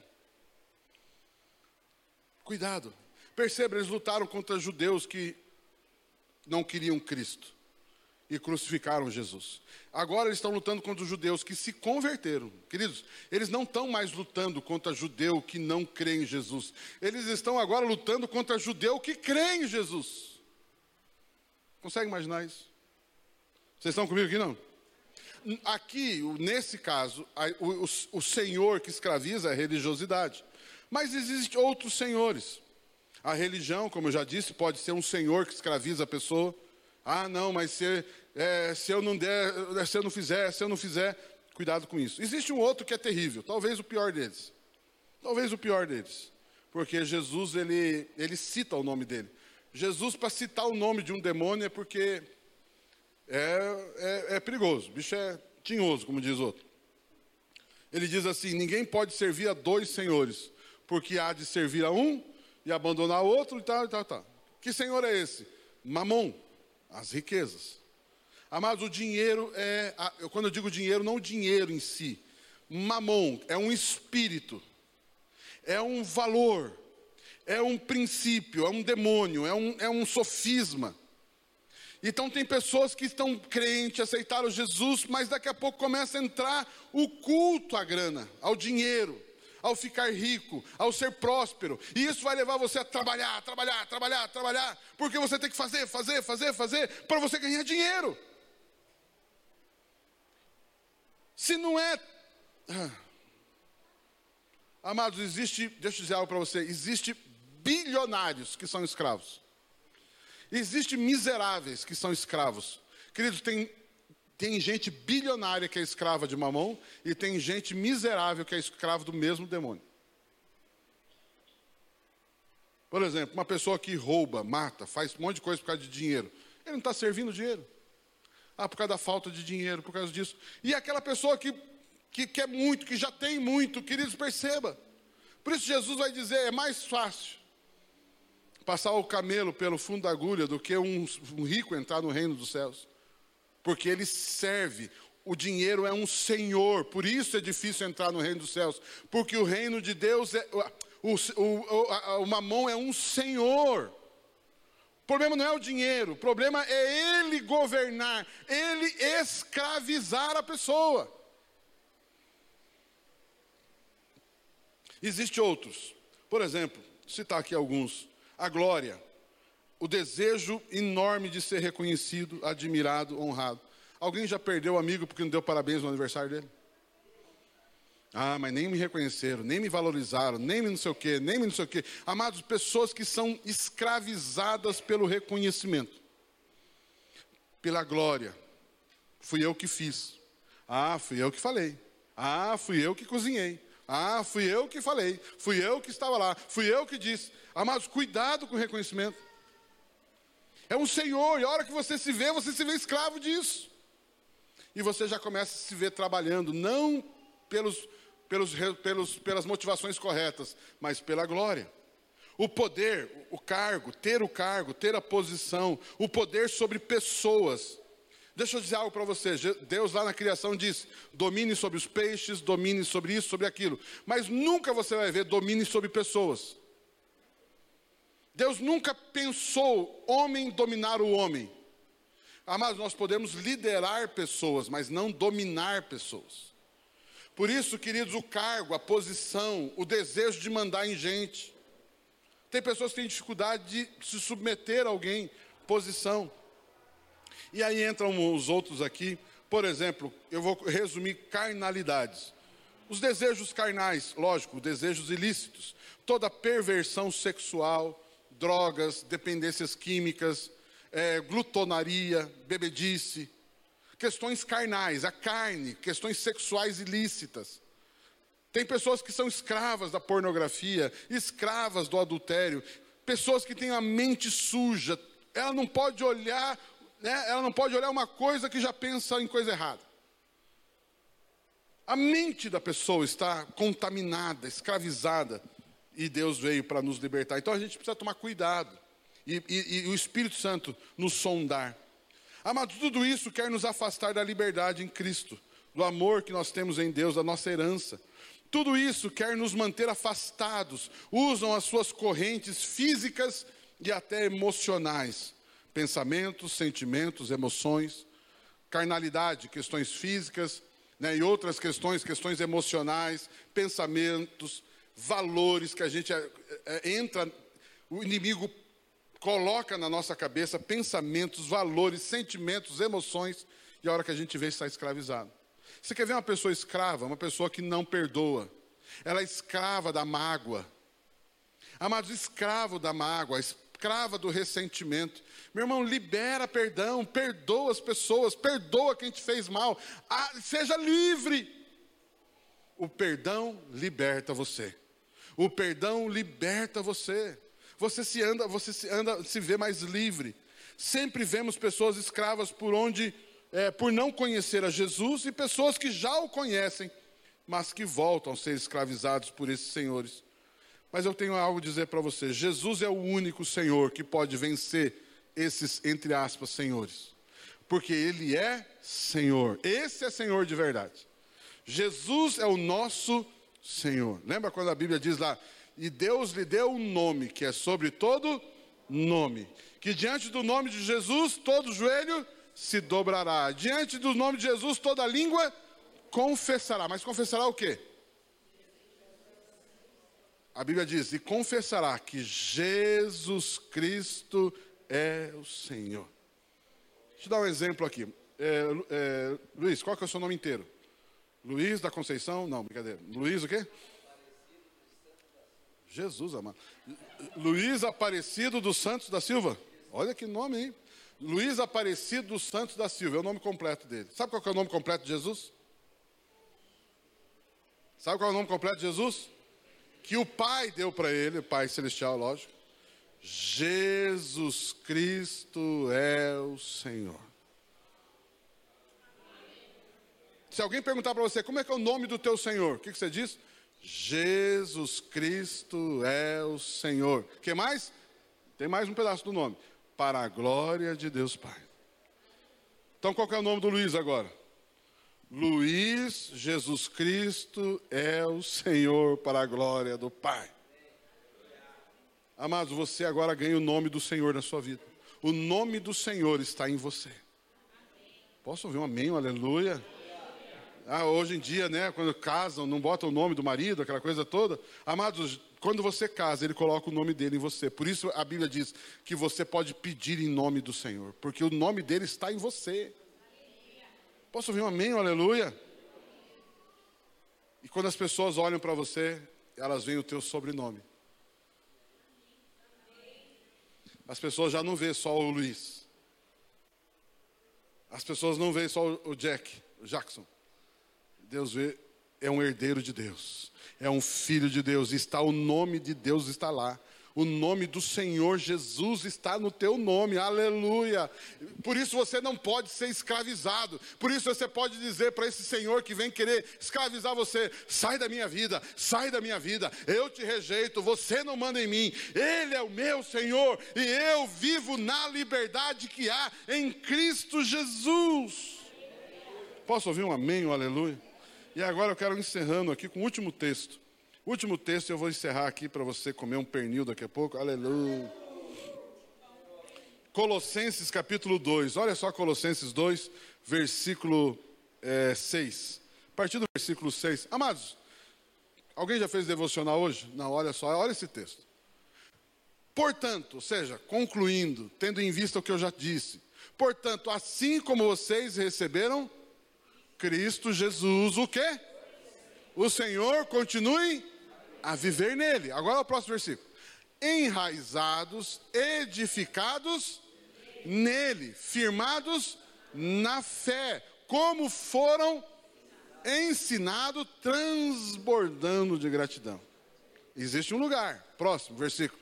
Cuidado. Perceba, eles lutaram contra judeus que não queriam Cristo e crucificaram Jesus. Agora eles estão lutando contra os judeus que se converteram. Queridos, eles não estão mais lutando contra judeu que não crê em Jesus. Eles estão agora lutando contra judeu que crê em Jesus. Consegue imaginar isso? Vocês estão comigo aqui não? Aqui, nesse caso, o, o senhor que escraviza é a religiosidade. Mas existem outros senhores. A religião, como eu já disse, pode ser um senhor que escraviza a pessoa. Ah, não, mas se, é, se eu não der, se eu não fizer, se eu não fizer, cuidado com isso. Existe um outro que é terrível, talvez o pior deles. Talvez o pior deles. Porque Jesus, ele, ele cita o nome dele. Jesus, para citar o nome de um demônio, é porque é, é, é perigoso. O bicho é tinhoso, como diz outro. Ele diz assim: ninguém pode servir a dois senhores, porque há de servir a um e abandonar o outro e tal, e tal, tal. Que senhor é esse? Mamon, as riquezas. Amados, o dinheiro é, quando eu digo dinheiro, não o dinheiro em si. Mamon é um espírito, é um valor, é um princípio, é um demônio, é um, é um sofisma. Então tem pessoas que estão crentes, aceitaram Jesus, mas daqui a pouco começa a entrar o culto à grana, ao dinheiro, ao ficar rico, ao ser próspero. E isso vai levar você a trabalhar, trabalhar, trabalhar, trabalhar, porque você tem que fazer, fazer, fazer, fazer para você ganhar dinheiro. Se não é ah. Amados, existe, deixa eu dizer algo para você, existe bilionários que são escravos. Existem miseráveis que são escravos. Queridos, tem, tem gente bilionária que é escrava de mamão e tem gente miserável que é escravo do mesmo demônio. Por exemplo, uma pessoa que rouba, mata, faz um monte de coisa por causa de dinheiro. Ele não está servindo dinheiro. Ah, por causa da falta de dinheiro, por causa disso. E aquela pessoa que, que quer muito, que já tem muito, queridos, perceba. Por isso Jesus vai dizer, é mais fácil passar o camelo pelo fundo da agulha do que um, um rico entrar no reino dos céus. Porque ele serve. O dinheiro é um senhor, por isso é difícil entrar no reino dos céus. Porque o reino de Deus é. O, o, o é um senhor. O problema não é o dinheiro, o problema é ele governar, ele escravizar a pessoa. Existem outros. Por exemplo, citar aqui alguns. A glória, o desejo enorme de ser reconhecido, admirado, honrado. Alguém já perdeu o amigo porque não deu parabéns no aniversário dele? Ah, mas nem me reconheceram, nem me valorizaram, nem me não sei o quê, nem me não sei o quê. Amados, pessoas que são escravizadas pelo reconhecimento, pela glória. Fui eu que fiz. Ah, fui eu que falei. Ah, fui eu que cozinhei. Ah, fui eu que falei, fui eu que estava lá, fui eu que disse. Amados, cuidado com o reconhecimento. É um Senhor, e a hora que você se vê, você se vê escravo disso. E você já começa a se ver trabalhando, não pelos, pelos, pelos, pelas motivações corretas, mas pela glória. O poder, o cargo, ter o cargo, ter a posição, o poder sobre pessoas. Deixa eu dizer algo para você. Deus lá na criação diz: domine sobre os peixes, domine sobre isso, sobre aquilo. Mas nunca você vai ver domine sobre pessoas. Deus nunca pensou homem dominar o homem. Amados, nós podemos liderar pessoas, mas não dominar pessoas. Por isso, queridos, o cargo, a posição, o desejo de mandar em gente. Tem pessoas que têm dificuldade de se submeter a alguém, posição. E aí entram os outros aqui. Por exemplo, eu vou resumir carnalidades. Os desejos carnais, lógico, desejos ilícitos, toda perversão sexual, drogas, dependências químicas, é, glutonaria, bebedice, questões carnais, a carne, questões sexuais ilícitas. Tem pessoas que são escravas da pornografia, escravas do adultério, pessoas que têm a mente suja, ela não pode olhar né, ela não pode olhar uma coisa que já pensa em coisa errada. A mente da pessoa está contaminada, escravizada, e Deus veio para nos libertar. Então a gente precisa tomar cuidado, e, e, e o Espírito Santo nos sondar. Amado, tudo isso quer nos afastar da liberdade em Cristo, do amor que nós temos em Deus, da nossa herança. Tudo isso quer nos manter afastados, usam as suas correntes físicas e até emocionais pensamentos, sentimentos, emoções, carnalidade, questões físicas, né, e outras questões, questões emocionais, pensamentos, valores que a gente é, é, entra, o inimigo coloca na nossa cabeça pensamentos, valores, sentimentos, emoções, e a hora que a gente vê está escravizado. Você quer ver uma pessoa escrava? Uma pessoa que não perdoa. Ela é escrava da mágoa. Amados, escravo da mágoa, escrava do ressentimento. Meu irmão, libera perdão, perdoa as pessoas, perdoa quem te fez mal, ah, seja livre. O perdão liberta você. O perdão liberta você. Você se anda, você se anda, se vê mais livre. Sempre vemos pessoas escravas por onde, é, por não conhecer a Jesus e pessoas que já o conhecem, mas que voltam a ser escravizados por esses senhores. Mas eu tenho algo a dizer para você: Jesus é o único Senhor que pode vencer esses, entre aspas, senhores. Porque Ele é Senhor. Esse é Senhor de verdade. Jesus é o nosso Senhor. Lembra quando a Bíblia diz lá: E Deus lhe deu um nome que é sobre todo nome. Que diante do nome de Jesus todo joelho se dobrará. Diante do nome de Jesus toda língua confessará. Mas confessará o quê? A Bíblia diz: e confessará que Jesus Cristo é o Senhor. Deixa eu dar um exemplo aqui. É, é, Luiz, qual que é o seu nome inteiro? Luiz da Conceição? Não, brincadeira. Luiz o quê? Jesus amado. Luiz Aparecido dos Santos da Silva. Olha que nome, hein? Luiz Aparecido dos Santos da Silva, é o nome completo dele. Sabe qual é o nome completo de Jesus? Sabe qual é o nome completo de Jesus? que o Pai deu para ele, o Pai Celestial, lógico. Jesus Cristo é o Senhor. Se alguém perguntar para você como é que é o nome do teu Senhor, o que, que você diz? Jesus Cristo é o Senhor. Que mais? Tem mais um pedaço do nome. Para a glória de Deus Pai. Então qual é o nome do Luiz agora? Luiz Jesus Cristo é o Senhor para a glória do Pai. Amados, você agora ganha o nome do Senhor na sua vida. O nome do Senhor está em você. Posso ouvir um amém, um aleluia? Ah, hoje em dia, né, quando casam, não botam o nome do marido, aquela coisa toda. Amados, quando você casa, ele coloca o nome dele em você. Por isso a Bíblia diz que você pode pedir em nome do Senhor, porque o nome dele está em você. Posso ouvir um amém, um aleluia? E quando as pessoas olham para você, elas veem o teu sobrenome. As pessoas já não vê só o Luiz. As pessoas não veem só o Jack, o Jackson. Deus é um herdeiro de Deus. É um filho de Deus. Está o nome de Deus está lá. O nome do Senhor Jesus está no teu nome, aleluia. Por isso você não pode ser escravizado. Por isso você pode dizer para esse Senhor que vem querer escravizar você: sai da minha vida, sai da minha vida, eu te rejeito, você não manda em mim. Ele é o meu Senhor e eu vivo na liberdade que há em Cristo Jesus. Posso ouvir um amém, um aleluia? E agora eu quero encerrando aqui com o último texto. Último texto, eu vou encerrar aqui para você comer um pernil daqui a pouco. Aleluia. Colossenses capítulo 2. Olha só Colossenses 2, versículo é, 6. A partir do versículo 6. Amados, alguém já fez devocional hoje? Não, olha só, olha esse texto. Portanto, ou seja, concluindo, tendo em vista o que eu já disse. Portanto, assim como vocês receberam Cristo Jesus, o quê? O Senhor continue a viver nele. Agora o próximo versículo. Enraizados, edificados nele, firmados na fé, como foram ensinados, transbordando de gratidão. Existe um lugar, próximo versículo.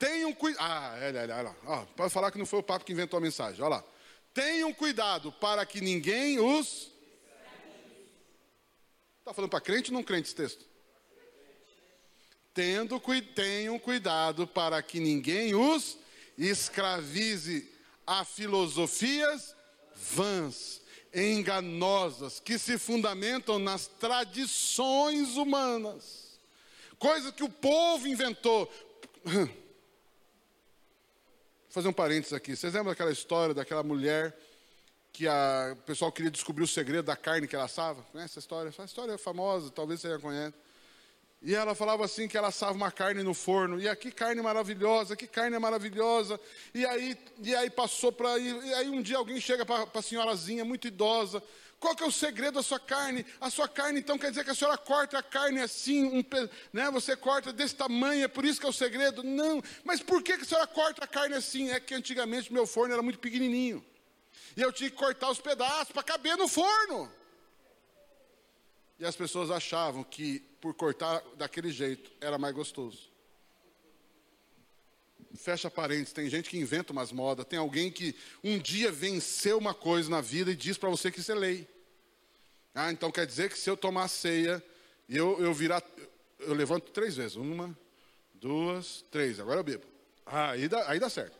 Tenham cuidado. Ah, é, é, ó, pode falar que não foi o papo que inventou a mensagem. Olha lá. Tenham cuidado para que ninguém os. Está falando para crente ou não crente esse texto? tendo, tenham cuidado para que ninguém os escravize a filosofias vãs, enganosas, que se fundamentam nas tradições humanas, coisa que o povo inventou. Fazer um parênteses aqui. Vocês lembram daquela história daquela mulher que a, o pessoal queria descobrir o segredo da carne que ela assava? Conhece essa história? Essa história é famosa, talvez você já conheça. E ela falava assim que ela assava uma carne no forno. E aqui carne maravilhosa, que carne é maravilhosa. E aí, e aí passou para e aí um dia alguém chega para a senhorazinha muito idosa. Qual que é o segredo da sua carne? A sua carne então quer dizer que a senhora corta a carne assim, um, né? Você corta desse tamanho, é por isso que é o segredo? Não. Mas por que, que a senhora corta a carne assim? É que antigamente meu forno era muito pequenininho. E eu tinha que cortar os pedaços para caber no forno. E as pessoas achavam que por cortar daquele jeito era mais gostoso. Fecha parênteses, tem gente que inventa umas modas, tem alguém que um dia venceu uma coisa na vida e diz para você que isso é lei. Ah, então quer dizer que se eu tomar ceia eu, eu virar, eu levanto três vezes, uma, duas, três, agora eu bebo. Ah, aí dá, aí dá certo.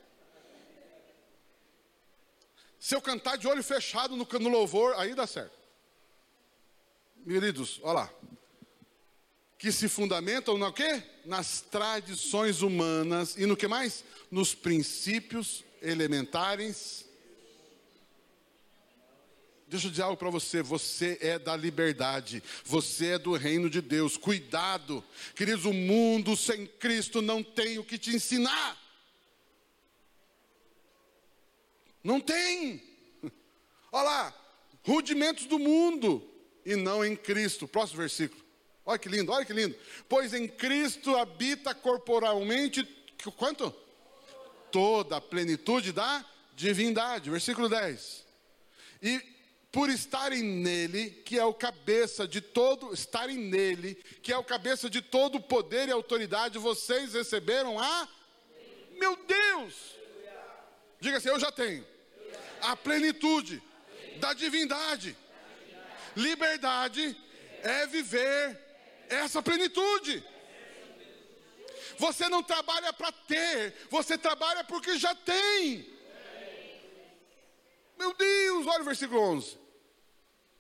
Se eu cantar de olho fechado no, no louvor, aí dá certo. Queridos, olha lá. Que se fundamentam no quê? Nas tradições humanas e no que mais? Nos princípios elementares. Deixa eu dizer algo para você, você é da liberdade, você é do reino de Deus. Cuidado, queridos, o mundo sem Cristo não tem o que te ensinar. Não tem. (laughs) Olha lá, rudimentos do mundo e não em Cristo. Próximo versículo. Olha que lindo, olha que lindo. Pois em Cristo habita corporalmente quanto? Toda a plenitude da divindade. Versículo 10. E por estarem nele, que é o cabeça de todo, estarem nele, que é o cabeça de todo poder e autoridade, vocês receberam a Meu Deus! Diga assim, eu já tenho a plenitude da divindade. Liberdade é viver essa plenitude. Você não trabalha para ter, você trabalha porque já tem. Meu Deus, olha o versículo 11.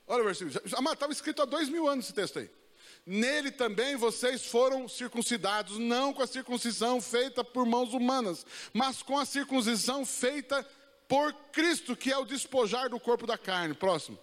Olha o versículo. Estava escrito há dois mil anos esse texto aí. Nele também vocês foram circuncidados, não com a circuncisão feita por mãos humanas, mas com a circuncisão feita por Cristo, que é o despojar do corpo da carne. Próximo.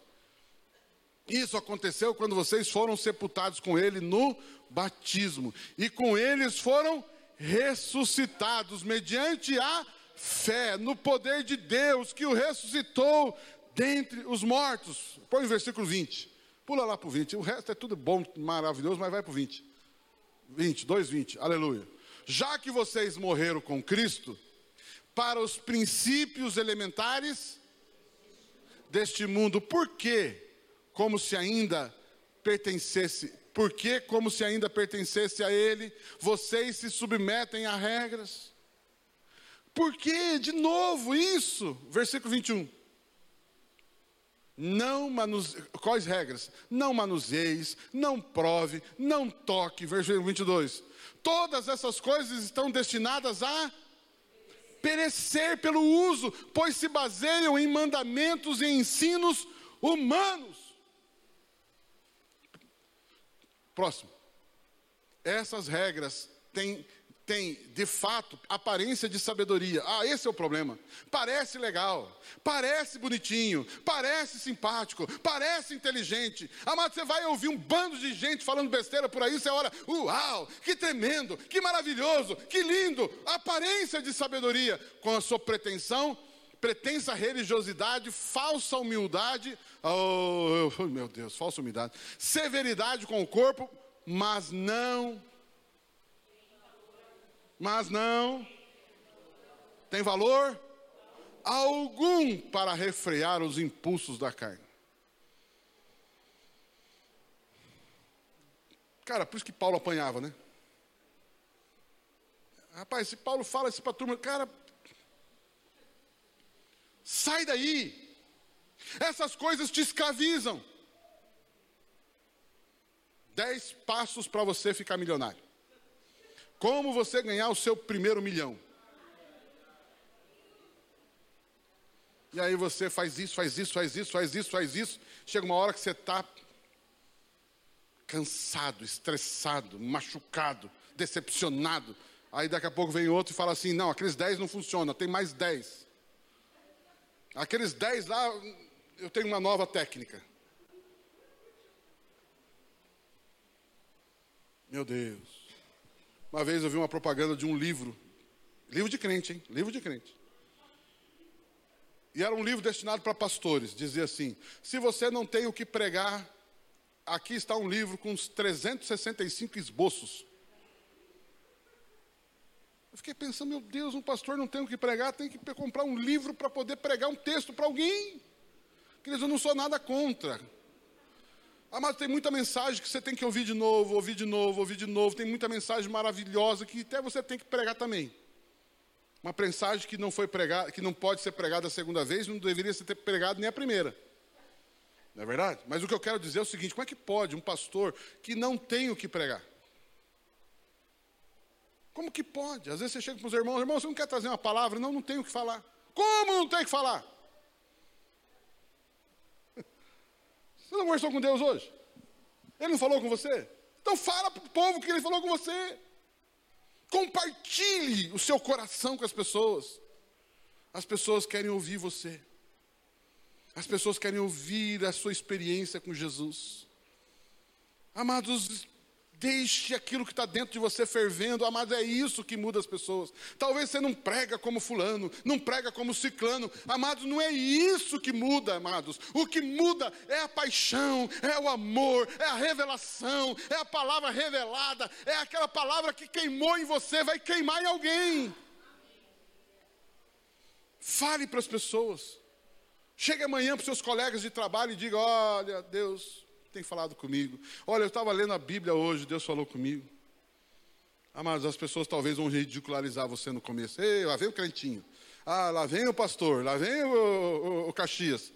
Isso aconteceu quando vocês foram sepultados com ele no batismo, e com eles foram ressuscitados mediante a fé no poder de Deus que o ressuscitou dentre os mortos. Põe o versículo 20. Pula lá para o 20. O resto é tudo bom, maravilhoso, mas vai para o 20. 20, 2, 20. Aleluia. Já que vocês morreram com Cristo, para os princípios elementares deste mundo, por quê? Como se ainda pertencesse, porque como se ainda pertencesse a ele, vocês se submetem a regras. Por que, de novo, isso? Versículo 21. Não manuse... Quais regras? Não manuseis, não prove, não toque. Versículo 22. Todas essas coisas estão destinadas a perecer pelo uso, pois se baseiam em mandamentos e ensinos humanos. Próximo. Essas regras têm tem, de fato, aparência de sabedoria. Ah, esse é o problema. Parece legal, parece bonitinho, parece simpático, parece inteligente. Amado, você vai ouvir um bando de gente falando besteira por aí, você olha, uau, que tremendo, que maravilhoso, que lindo. Aparência de sabedoria com a sua pretensão, pretensa religiosidade, falsa humildade, oh, meu Deus, falsa humildade, severidade com o corpo, mas não mas não tem valor algum para refrear os impulsos da carne. Cara, por isso que Paulo apanhava, né? Rapaz, se Paulo fala isso para a turma, cara, sai daí. Essas coisas te escravizam. Dez passos para você ficar milionário. Como você ganhar o seu primeiro milhão? E aí você faz isso, faz isso, faz isso, faz isso, faz isso. Chega uma hora que você está cansado, estressado, machucado, decepcionado. Aí daqui a pouco vem outro e fala assim: não, aqueles 10 não funcionam, tem mais 10. Aqueles 10 lá, eu tenho uma nova técnica. Meu Deus. Uma vez eu vi uma propaganda de um livro, livro de crente, hein? Livro de crente. E era um livro destinado para pastores. Dizia assim: se você não tem o que pregar, aqui está um livro com uns 365 esboços. Eu fiquei pensando, meu Deus, um pastor não tem o que pregar, tem que comprar um livro para poder pregar um texto para alguém. Queridos, eu não sou nada contra. Ah, mas tem muita mensagem que você tem que ouvir de novo, ouvir de novo, ouvir de novo. Tem muita mensagem maravilhosa que até você tem que pregar também. Uma mensagem que não foi pregada, que não pode ser pregada a segunda vez, não deveria ser pregado nem a primeira. Não é verdade? Mas o que eu quero dizer é o seguinte: como é que pode um pastor que não tem o que pregar? Como que pode? Às vezes você chega para os irmãos, irmão, você não quer trazer uma palavra? Não, não tenho o que falar. Como não tem o que falar? (laughs) Você não conversou com Deus hoje? Ele não falou com você? Então fala para o povo que ele falou com você. Compartilhe o seu coração com as pessoas. As pessoas querem ouvir você. As pessoas querem ouvir a sua experiência com Jesus. Amados, Deixe aquilo que está dentro de você fervendo, amado, é isso que muda as pessoas. Talvez você não prega como fulano, não prega como ciclano, amados, não é isso que muda, amados. O que muda é a paixão, é o amor, é a revelação, é a palavra revelada, é aquela palavra que queimou em você, vai queimar em alguém. Fale para as pessoas. Chegue amanhã para os seus colegas de trabalho e diga: olha, Deus tem falado comigo. Olha, eu estava lendo a Bíblia hoje, Deus falou comigo. Ah, mas as pessoas talvez vão ridicularizar você no começo. Ei, lá vem o crentinho. Ah, lá vem o pastor, lá vem o, o, o Caxias.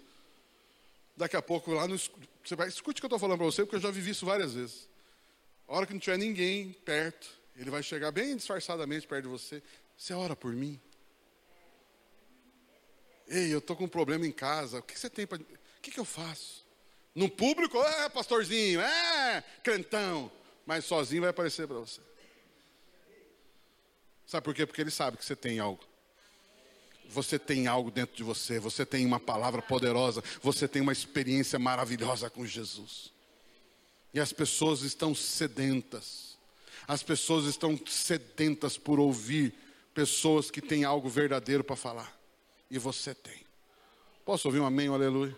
Daqui a pouco, lá no. Você vai, escute o que eu estou falando para você, porque eu já vivi isso várias vezes. A hora que não tiver ninguém perto, Ele vai chegar bem disfarçadamente perto de você. Você ora por mim? Ei, eu estou com um problema em casa. O que você tem para. O que, que eu faço? No público, é pastorzinho, é crentão. Mas sozinho vai aparecer para você. Sabe por quê? Porque ele sabe que você tem algo. Você tem algo dentro de você, você tem uma palavra poderosa, você tem uma experiência maravilhosa com Jesus. E as pessoas estão sedentas. As pessoas estão sedentas por ouvir pessoas que têm algo verdadeiro para falar. E você tem. Posso ouvir um amém, um aleluia?